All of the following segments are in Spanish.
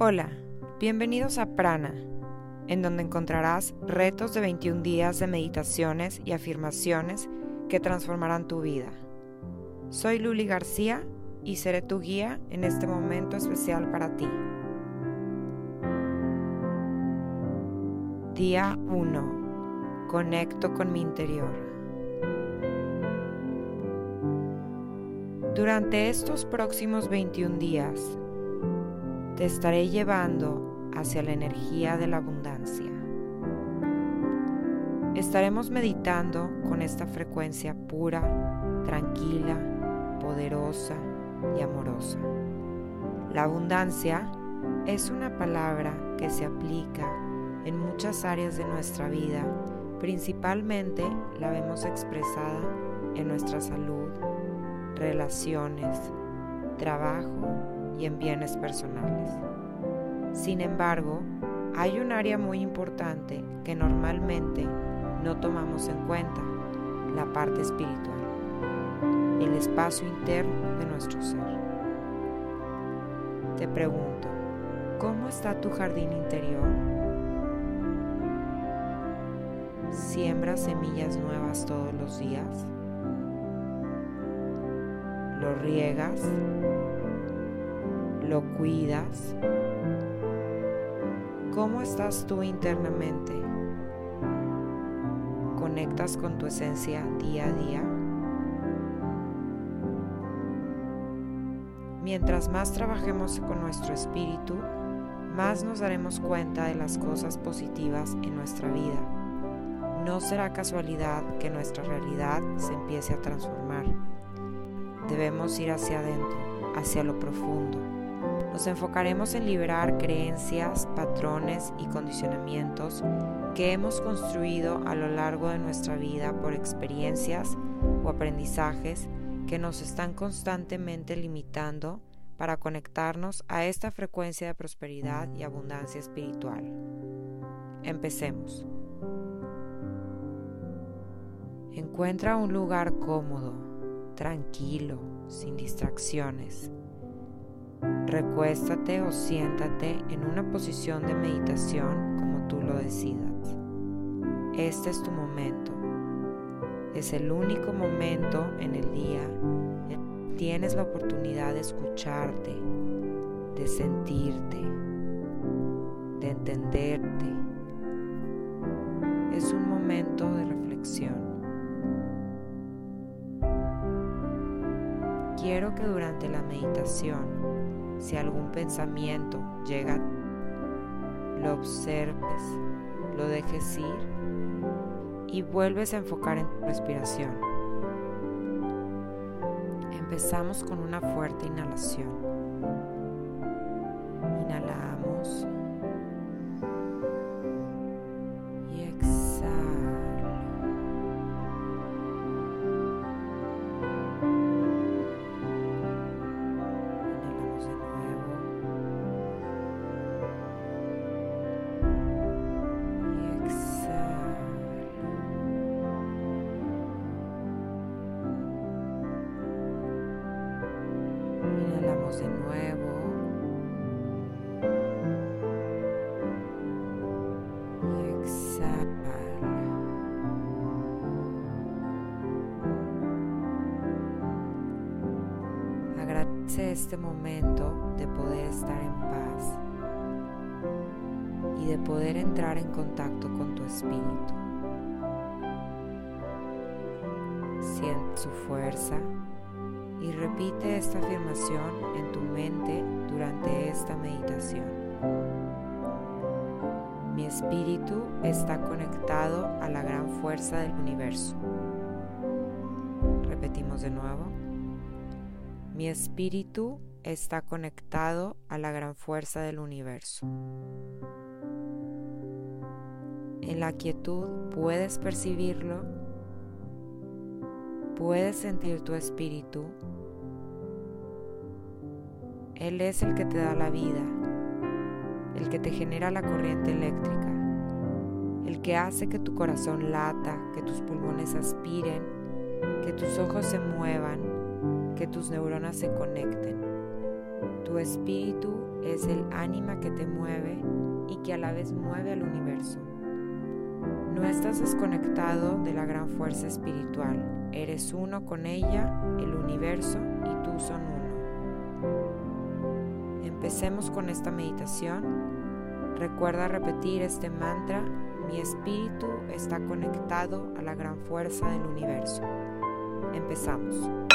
Hola, bienvenidos a Prana, en donde encontrarás retos de 21 días de meditaciones y afirmaciones que transformarán tu vida. Soy Luli García y seré tu guía en este momento especial para ti. Día 1. Conecto con mi interior. Durante estos próximos 21 días, te estaré llevando hacia la energía de la abundancia. Estaremos meditando con esta frecuencia pura, tranquila, poderosa y amorosa. La abundancia es una palabra que se aplica en muchas áreas de nuestra vida, principalmente la vemos expresada en nuestra salud, relaciones, trabajo y en bienes personales. Sin embargo, hay un área muy importante que normalmente no tomamos en cuenta, la parte espiritual, el espacio interno de nuestro ser. Te pregunto, ¿cómo está tu jardín interior? ¿Siembras semillas nuevas todos los días? ¿Lo riegas? Lo cuidas? ¿Cómo estás tú internamente? ¿Conectas con tu esencia día a día? Mientras más trabajemos con nuestro espíritu, más nos daremos cuenta de las cosas positivas en nuestra vida. No será casualidad que nuestra realidad se empiece a transformar. Debemos ir hacia adentro, hacia lo profundo nos enfocaremos en liberar creencias, patrones y condicionamientos que hemos construido a lo largo de nuestra vida por experiencias o aprendizajes que nos están constantemente limitando para conectarnos a esta frecuencia de prosperidad y abundancia espiritual. Empecemos. Encuentra un lugar cómodo, tranquilo, sin distracciones Recuéstate o siéntate en una posición de meditación como tú lo decidas. Este es tu momento. Es el único momento en el día en que tienes la oportunidad de escucharte, de sentirte, de entenderte. Es un momento de reflexión. Quiero que durante la meditación si algún pensamiento llega, lo observes, lo dejes ir y vuelves a enfocar en tu respiración. Empezamos con una fuerte inhalación. Este momento de poder estar en paz y de poder entrar en contacto con tu espíritu. Siente su fuerza y repite esta afirmación en tu mente durante esta meditación. Mi espíritu está conectado a la gran fuerza del universo. Repetimos de nuevo. Mi espíritu está conectado a la gran fuerza del universo. En la quietud puedes percibirlo, puedes sentir tu espíritu él es el que te da la vida, el que te genera la corriente eléctrica, el que hace que tu corazón lata, que tus pulmones aspiren, que tus ojos se muevan, que tus neuronas se conecten. Tu espíritu es el ánima que te mueve y que a la vez mueve al universo. No estás desconectado de la gran fuerza espiritual, eres uno con ella, el universo y tú son uno. Empecemos con esta meditación. Recuerda repetir este mantra, mi espíritu está conectado a la gran fuerza del universo. Empezamos.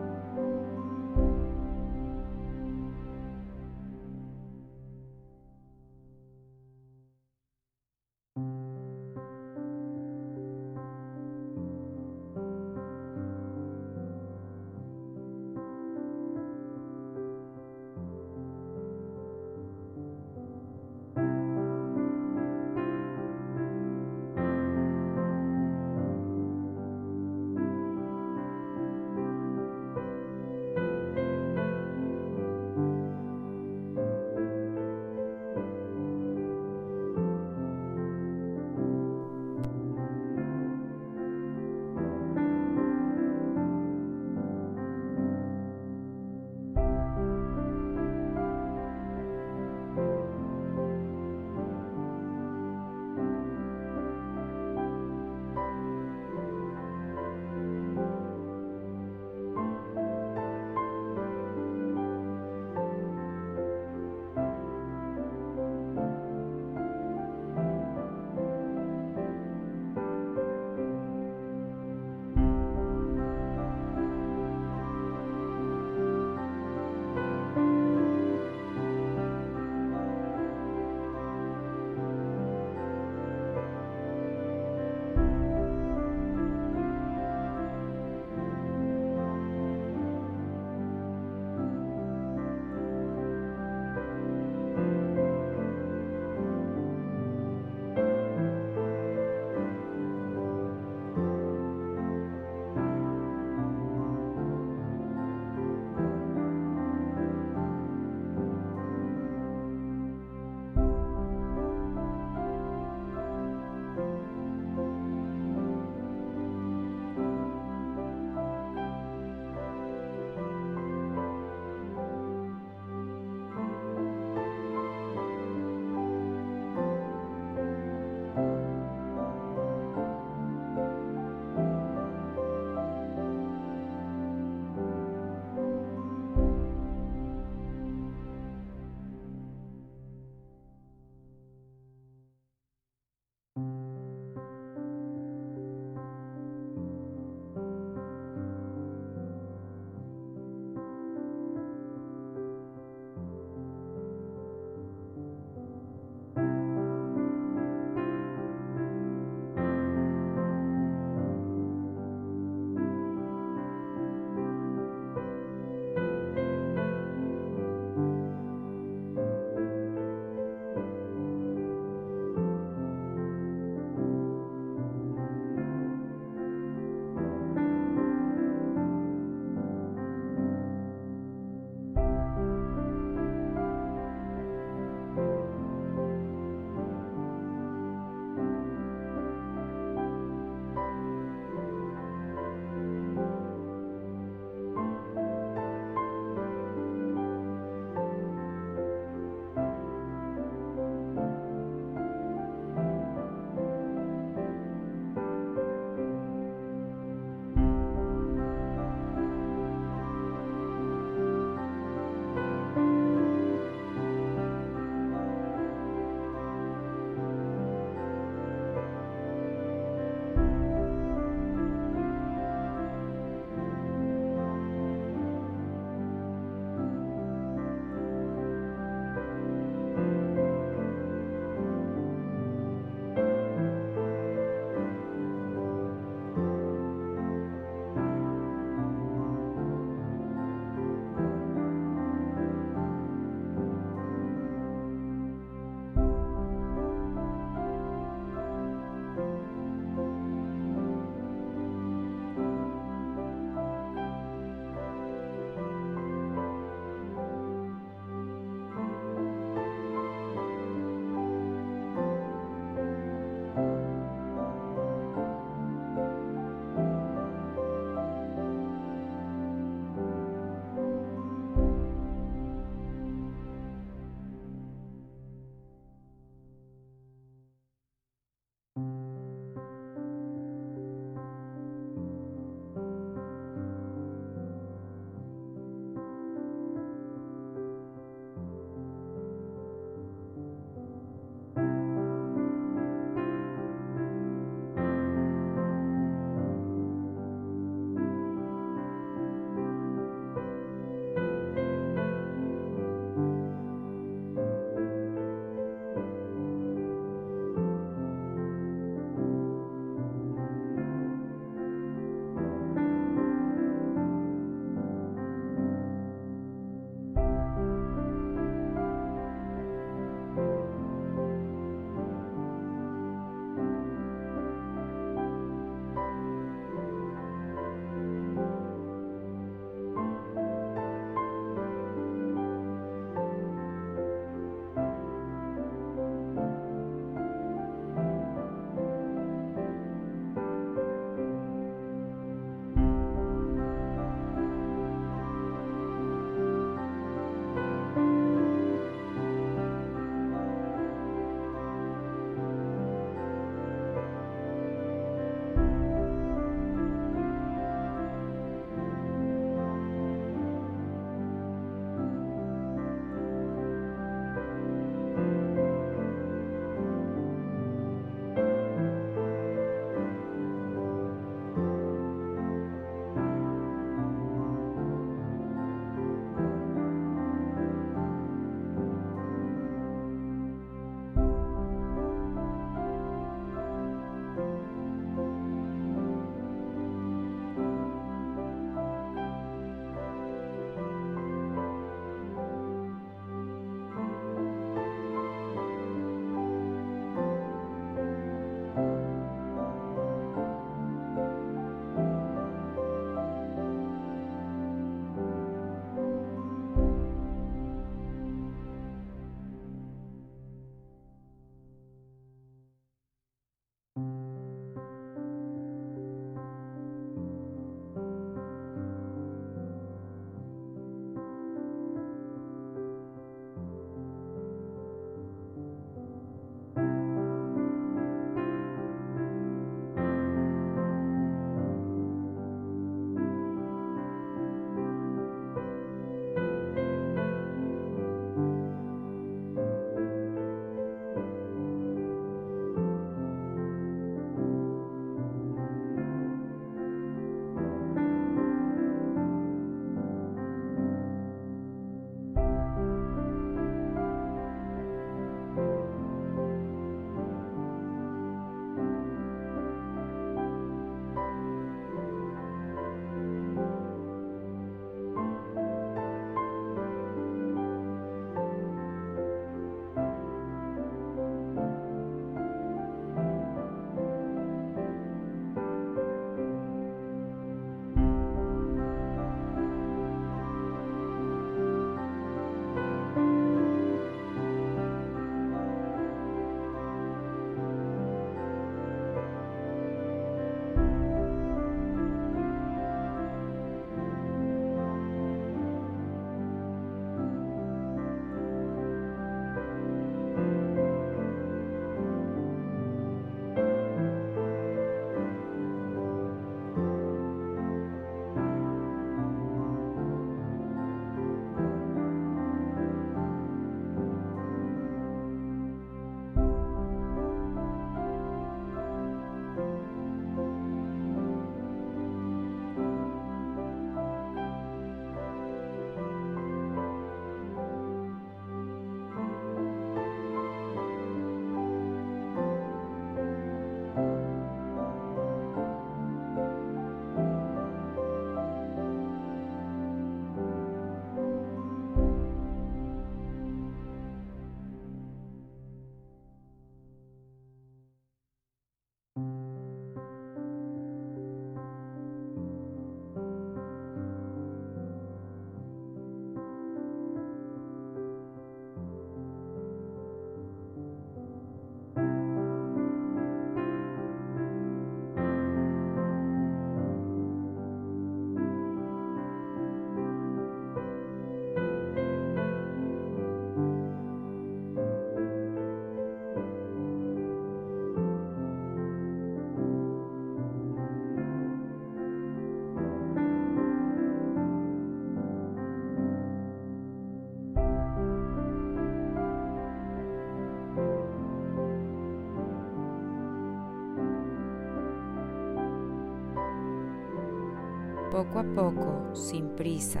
Poco a poco, sin prisa,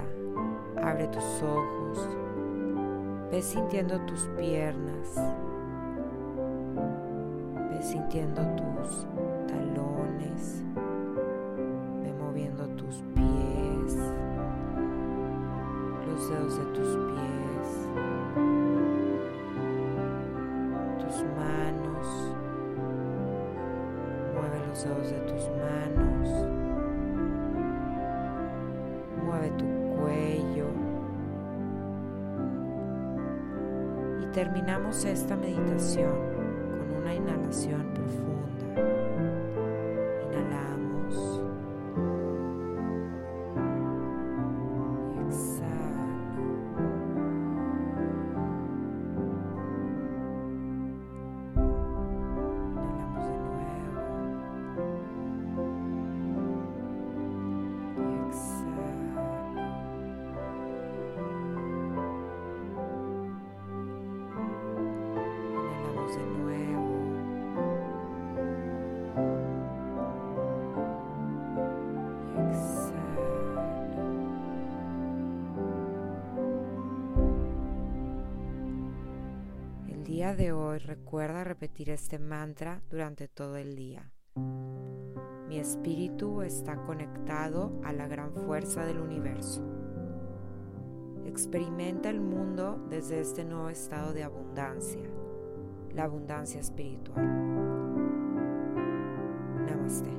abre tus ojos, ve sintiendo tus piernas, ve sintiendo tus talones, ve moviendo tus pies, los dedos de tus pies, tus manos, mueve los dedos de tus terminamos esta meditación con una inhalación profunda. Inhalamos. De hoy recuerda repetir este mantra durante todo el día. Mi espíritu está conectado a la gran fuerza del universo. Experimenta el mundo desde este nuevo estado de abundancia, la abundancia espiritual. Namaste.